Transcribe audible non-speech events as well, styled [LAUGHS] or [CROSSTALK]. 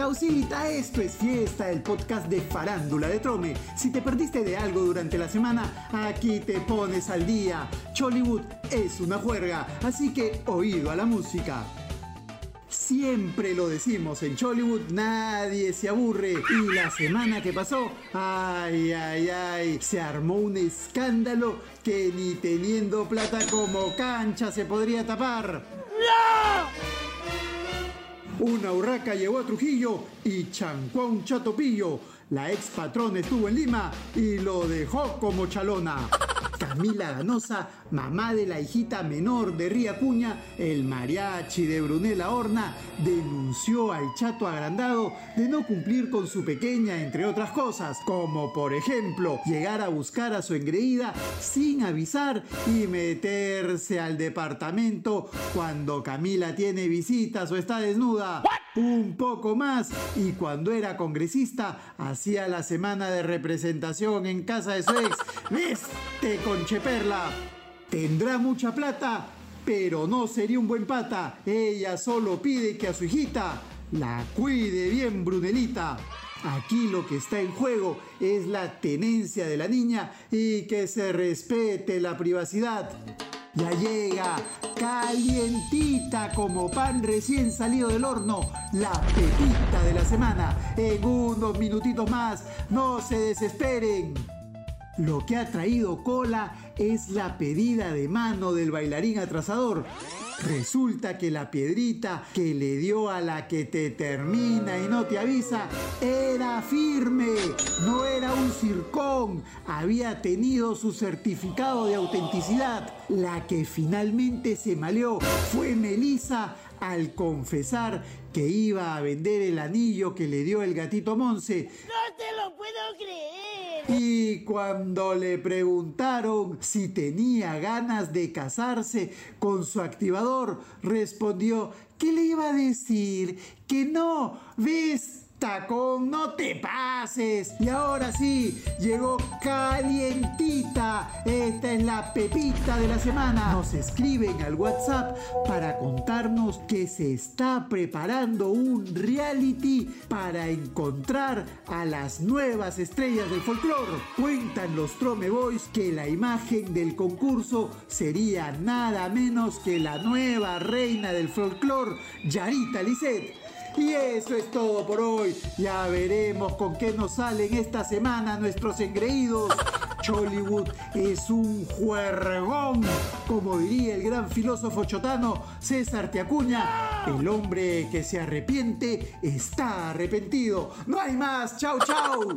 Pausita, esto es Fiesta, el podcast de Farándula de Trome. Si te perdiste de algo durante la semana, aquí te pones al día. Chollywood es una juerga, así que oído a la música. Siempre lo decimos en Chollywood, nadie se aburre. Y la semana que pasó, ay, ay, ay, se armó un escándalo que ni teniendo plata como cancha se podría tapar. Una urraca llegó a Trujillo y chancó a un chatopillo. La ex patrón estuvo en Lima y lo dejó como chalona. [LAUGHS] Camila Ganosa, mamá de la hijita menor de Ría Cuña, el mariachi de Brunella Horna, denunció al chato agrandado de no cumplir con su pequeña, entre otras cosas, como por ejemplo llegar a buscar a su engreída sin avisar y meterse al departamento cuando Camila tiene visitas o está desnuda. Un poco más y cuando era congresista hacía la semana de representación en casa de su ex. [LAUGHS] Veste con Cheperla. Tendrá mucha plata, pero no sería un buen pata. Ella solo pide que a su hijita la cuide bien Brunelita. Aquí lo que está en juego es la tenencia de la niña y que se respete la privacidad. Ya llega, calientita como pan recién salido del horno, la pepita de la semana. En unos minutitos más, no se desesperen. Lo que ha traído cola es la pedida de mano del bailarín atrasador. Resulta que la piedrita que le dio a la que te termina y no te avisa era firme, no era un circón, había tenido su certificado de autenticidad. La que finalmente se maleó fue Melissa al confesar que iba a vender el anillo que le dio el gatito Monse. ¡No te lo puedo creer! Y cuando le preguntaron si tenía ganas de casarse con su activador, respondió que le iba a decir que no, ves Tacón, no te pases. Y ahora sí, llegó calientita. Esta es la pepita de la semana. Nos escriben al WhatsApp para contarnos que se está preparando un reality para encontrar a las nuevas estrellas del folclore. Cuentan los Trome Boys que la imagen del concurso sería nada menos que la nueva reina del folclore, Yarita Lisset. Y eso es todo por hoy. Ya veremos con qué nos salen esta semana nuestros engreídos. [LAUGHS] Chollywood es un juergón, como diría el gran filósofo chotano César Tiacuña. El hombre que se arrepiente está arrepentido. No hay más. Chau, chau.